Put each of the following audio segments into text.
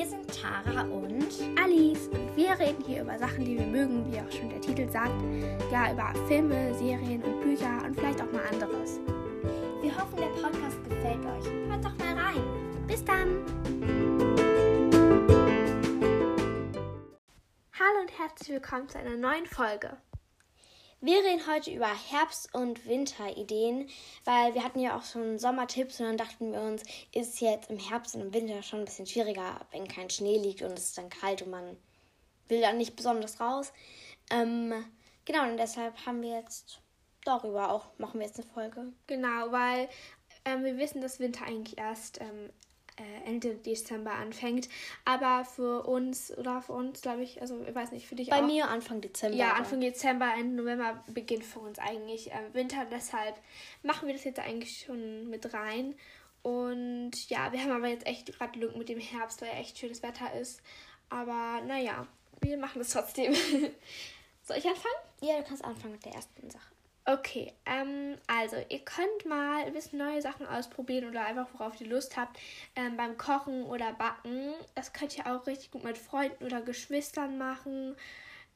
Wir sind Tara und Alice und wir reden hier über Sachen, die wir mögen, wie auch schon der Titel sagt. Ja, über Filme, Serien und Bücher und vielleicht auch mal anderes. wir hoffen, der Podcast gefällt euch. Hört doch mal rein. Bis dann! Hallo und herzlich willkommen zu einer neuen Folge. Wir reden heute über Herbst- und Winterideen, weil wir hatten ja auch schon Sommertipps und dann dachten wir uns, ist jetzt im Herbst und im Winter schon ein bisschen schwieriger, wenn kein Schnee liegt und es ist dann kalt und man will dann nicht besonders raus. Ähm, genau, und deshalb haben wir jetzt darüber auch, machen wir jetzt eine Folge. Genau, weil ähm, wir wissen, dass Winter eigentlich erst ähm, äh, Ende Dezember anfängt. Aber für uns, oder für uns, glaube ich, also ich weiß nicht, für dich Bei auch. mir Anfang Dezember. Ja, Anfang Dezember, Ende November beginnt für uns eigentlich äh, Winter. Deshalb machen wir das jetzt eigentlich schon mit rein. Und ja, wir haben aber jetzt echt gerade Glück mit dem Herbst, weil ja echt schönes Wetter ist. Aber naja, wir machen das trotzdem. Soll ich anfangen? Ja, du kannst anfangen mit der ersten Sache. Okay, ähm, also ihr könnt mal ein bisschen neue Sachen ausprobieren oder einfach worauf ihr Lust habt ähm, beim Kochen oder Backen. Das könnt ihr auch richtig gut mit Freunden oder Geschwistern machen.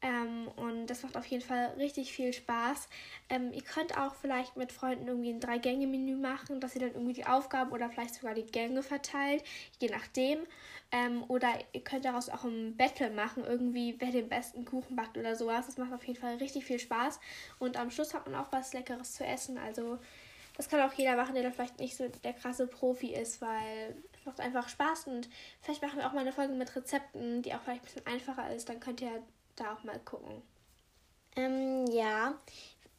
Ähm, und das macht auf jeden Fall richtig viel Spaß. Ähm, ihr könnt auch vielleicht mit Freunden irgendwie ein Drei-Gänge-Menü machen, dass ihr dann irgendwie die Aufgaben oder vielleicht sogar die Gänge verteilt, je nachdem. Ähm, oder ihr könnt daraus auch ein Battle machen, irgendwie, wer den besten Kuchen backt oder sowas. Das macht auf jeden Fall richtig viel Spaß. Und am Schluss hat man auch was Leckeres zu essen. Also, das kann auch jeder machen, der da vielleicht nicht so der krasse Profi ist, weil es macht einfach Spaß. Und vielleicht machen wir auch mal eine Folge mit Rezepten, die auch vielleicht ein bisschen einfacher ist. Dann könnt ihr da auch mal gucken. Ähm, ja,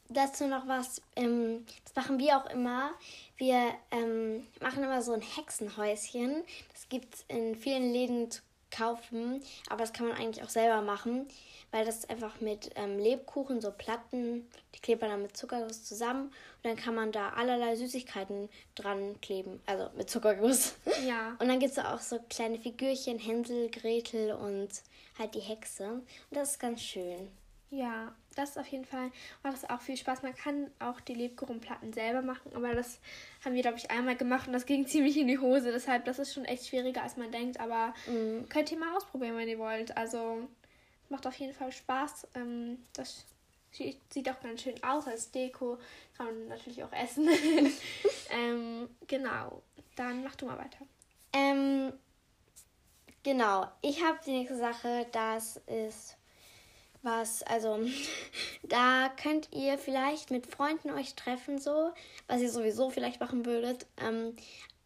dazu noch was, ähm, das machen wir auch immer. Wir ähm, machen immer so ein Hexenhäuschen. Das gibt es in vielen Läden zu kaufen, aber das kann man eigentlich auch selber machen, weil das ist einfach mit ähm, Lebkuchen, so Platten, die klebt man dann mit Zuckerguss zusammen und dann kann man da allerlei Süßigkeiten dran kleben, also mit Zuckerguss. Ja. Und dann gibt es auch so kleine Figürchen, Hänsel, Gretel und halt die Hexe. Und das ist ganz schön. Ja, das auf jeden Fall macht das auch viel Spaß. Man kann auch die Lebkuchenplatten selber machen, aber das haben wir, glaube ich, einmal gemacht und das ging ziemlich in die Hose. Deshalb, das ist schon echt schwieriger, als man denkt. Aber könnt ihr mal ausprobieren, wenn ihr wollt. Also, macht auf jeden Fall Spaß. Ähm, das sieht sieht auch ganz schön aus als Deko. Kann man natürlich auch essen. ähm, genau. Dann mach du mal weiter. Ähm, genau. Ich habe die nächste Sache, das ist was, also da könnt ihr vielleicht mit Freunden euch treffen, so, was ihr sowieso vielleicht machen würdet. Ähm,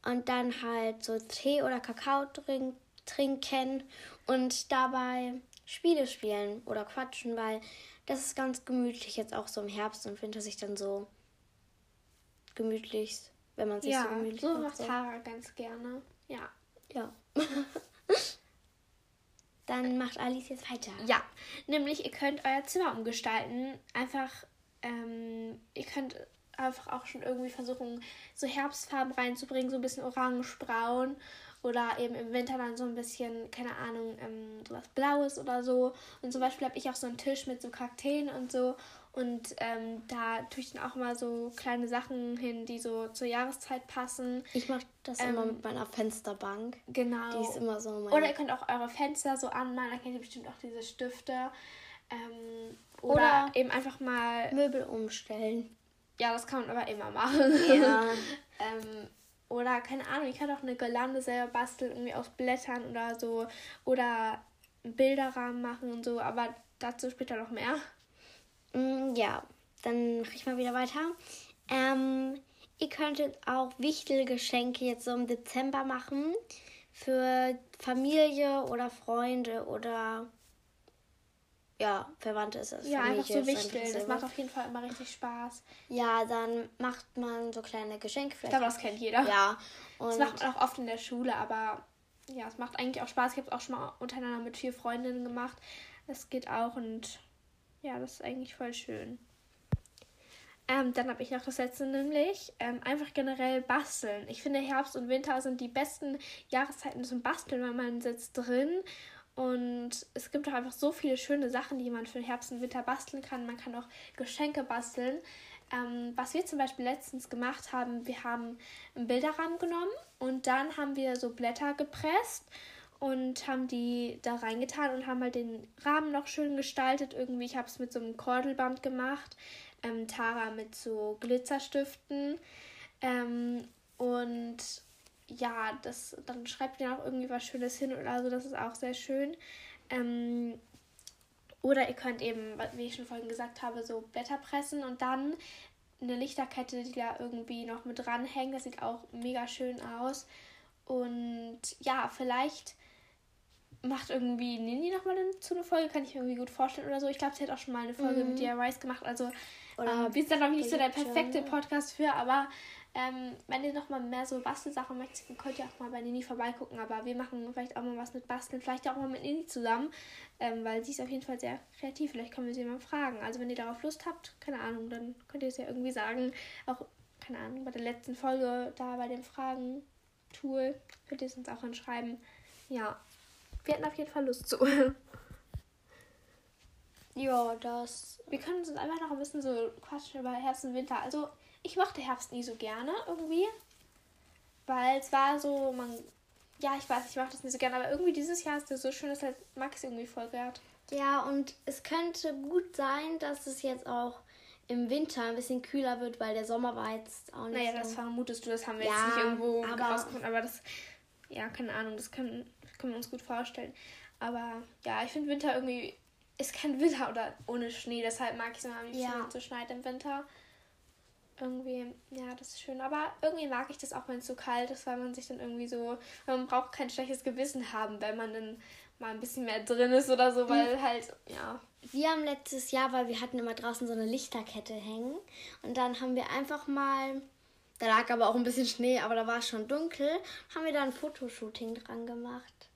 und dann halt so Tee oder Kakao trink, trinken und dabei Spiele spielen oder quatschen, weil das ist ganz gemütlich jetzt auch so im Herbst und Winter sich dann so gemütlich, wenn man sich so Ja, gemütlich so macht. macht Tara ganz gerne. Ja. Ja. Dann macht Alice jetzt weiter. Ja, nämlich ihr könnt euer Zimmer umgestalten. Einfach, ähm, ihr könnt einfach auch schon irgendwie versuchen, so Herbstfarben reinzubringen, so ein bisschen orange-braun oder eben im Winter dann so ein bisschen, keine Ahnung, ähm, sowas Blaues oder so. Und zum Beispiel habe ich auch so einen Tisch mit so Kakteen und so. Und ähm, da tue ich dann auch immer so kleine Sachen hin, die so zur Jahreszeit passen. Ich mache das Ähm, immer mit meiner Fensterbank. Genau. Die ist immer so mein. Oder ihr könnt auch eure Fenster so anmalen, da kennt ihr bestimmt auch diese Stifte. Ähm, oder, Oder- eben einfach mal, Möbel umstellen. ja, das kann man aber immer machen. Ja. ähm, oder keine Ahnung, ihr könnt auch eine Girlande selber basteln, irgendwie aus Blättern oder so. Oder einen Bilderrahmen machen und so, aber dazu später noch mehr. Mm, ja, dann mache ich mal wieder weiter. Ähm, ihr könntet auch Wichtelgeschenke jetzt so im Dezember machen. Für Familie oder Freunde oder ja, Verwandte ist das. Ja, Familie einfach so wichteln. Das macht auf jeden Fall immer richtig Spaß. Ja, dann macht man so kleine Geschenke Ich vielleicht. glaube, das kennt jeder. ja. Das Und macht man auch oft in der Schule, aber ja, es macht eigentlich auch Spaß. Ich habe es auch schon mal untereinander mit vier Freundinnen gemacht. Das geht auch und ja, das ist eigentlich voll schön. Ähm, dann habe ich noch das letzte, nämlich ähm, einfach generell basteln. Ich finde, Herbst und Winter sind die besten Jahreszeiten zum Basteln, weil man sitzt drin und es gibt auch einfach so viele schöne Sachen, die man für Herbst und Winter basteln kann. Man kann auch Geschenke basteln. Ähm, was wir zum Beispiel letztens gemacht haben, wir haben einen Bilderrahmen genommen und dann haben wir so Blätter gepresst und haben die da reingetan und haben halt den Rahmen noch schön gestaltet. Irgendwie, ich habe es mit so einem Kordelband gemacht. Ähm, Tara mit so Glitzerstiften. Ähm, und ja, das, dann schreibt ihr auch irgendwie was Schönes hin oder so, das ist auch sehr schön. Ähm, oder ihr könnt eben, wie ich schon vorhin gesagt habe, so Blätter pressen und dann eine Lichterkette, die da irgendwie noch mit dranhängt. Das sieht auch mega schön aus. Und ja, vielleicht macht irgendwie Nini nochmal zu einer Folge, kann ich mir irgendwie gut vorstellen oder so. Ich glaube, sie hat auch schon mal eine Folge mhm. mit DIYs gemacht. Also oder äh, wir sind da glaube ich nicht so der perfekte Podcast für, aber ähm, wenn ihr noch mal mehr so Bastelsachen möchtet, könnt ihr auch mal bei Nini vorbeigucken. Aber wir machen vielleicht auch mal was mit Basteln, vielleicht auch mal mit Nini zusammen, ähm, weil sie ist auf jeden Fall sehr kreativ. Vielleicht können wir sie mal fragen. Also wenn ihr darauf Lust habt, keine Ahnung, dann könnt ihr es ja irgendwie sagen. Auch, keine Ahnung, bei der letzten Folge da bei dem Fragen-Tool könnt ihr es uns auch anschreiben. Ja, wir hätten auf jeden Fall Lust zu. ja, das. Wir können uns einfach noch ein bisschen so quatschen über Herbst und Winter. Also ich mochte Herbst nie so gerne irgendwie. Weil es war so, man. Ja, ich weiß, ich mochte das nicht so gerne, aber irgendwie dieses Jahr ist es so schön, dass halt Max irgendwie voll gehört. Ja, und es könnte gut sein, dass es jetzt auch im Winter ein bisschen kühler wird, weil der Sommer war jetzt auch nicht. Naja, so. das vermutest du, das haben wir ja, jetzt nicht irgendwo aber rausgefunden, aber das. Ja, keine Ahnung, das können, können wir uns gut vorstellen. Aber ja, ich finde Winter irgendwie. ist kein Winter oder ohne Schnee, deshalb mag ich es immer liebsten, ja. wenn es so schneit im Winter irgendwie, ja, das ist schön. Aber irgendwie mag ich das auch, wenn es so kalt ist, weil man sich dann irgendwie so, man braucht kein schlechtes Gewissen haben, wenn man dann mal ein bisschen mehr drin ist oder so, weil mhm. halt, ja. Wir haben letztes Jahr, weil wir hatten immer draußen so eine Lichterkette hängen und dann haben wir einfach mal, da lag aber auch ein bisschen Schnee, aber da war es schon dunkel, haben wir da ein Fotoshooting dran gemacht.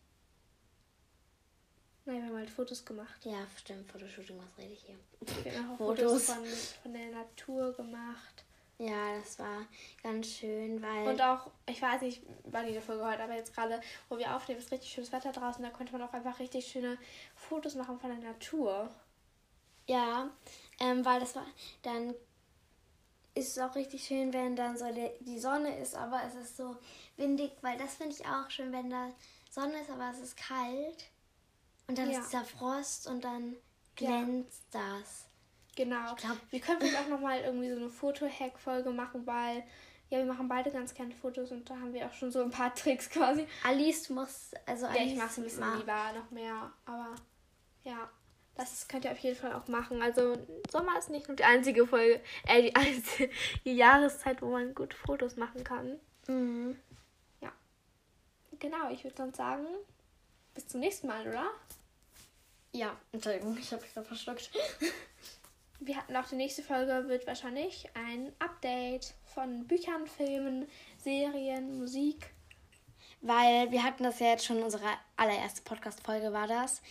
Nein, wir haben halt Fotos gemacht. Ja, stimmt, Fotoshooting, was rede ich hier? Wir haben auch Fotos, Fotos von, von der Natur gemacht. Ja, das war ganz schön, weil. Und auch, ich weiß nicht, wann die Folge heute, aber jetzt gerade, wo wir aufnehmen, ist richtig schönes Wetter draußen. Da konnte man auch einfach richtig schöne Fotos machen von der Natur. Ja, ähm, weil das war. Dann ist es auch richtig schön, wenn dann so die Sonne ist, aber es ist so windig, weil das finde ich auch schön, wenn da Sonne ist, aber es ist kalt. Und dann ja. ist dieser Frost und dann glänzt ja. das. Genau. Ich glaub, wir können vielleicht auch nochmal irgendwie so eine Foto-Hack-Folge machen, weil ja, wir machen beide ganz gerne Fotos und da haben wir auch schon so ein paar Tricks quasi. Alice muss, also Alice Ja, ich mache es ein bisschen lieber, noch mehr, aber ja. Das könnt ihr auf jeden Fall auch machen. Also Sommer ist nicht nur die einzige Folge, äh, die einzige Jahreszeit, wo man gut Fotos machen kann. Mhm. Ja. Genau, ich würde dann sagen, bis zum nächsten Mal, oder? Ja, Entschuldigung, ich habe mich gerade verschluckt. wir hatten auch die nächste Folge wird wahrscheinlich ein Update von Büchern, Filmen, Serien, Musik. Weil wir hatten das ja jetzt schon, unsere allererste Podcast-Folge war das.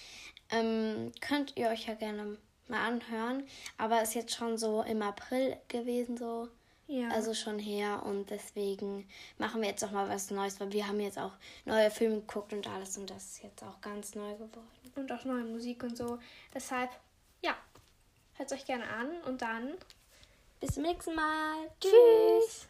Ähm, könnt ihr euch ja gerne mal anhören. Aber ist jetzt schon so im April gewesen, so. Ja. Also schon her. Und deswegen machen wir jetzt auch mal was Neues, weil wir haben jetzt auch neue Filme geguckt und alles. Und das ist jetzt auch ganz neu geworden. Und auch neue Musik und so. Deshalb, ja, Hört es euch gerne an und dann bis zum nächsten Mal. Tschüss.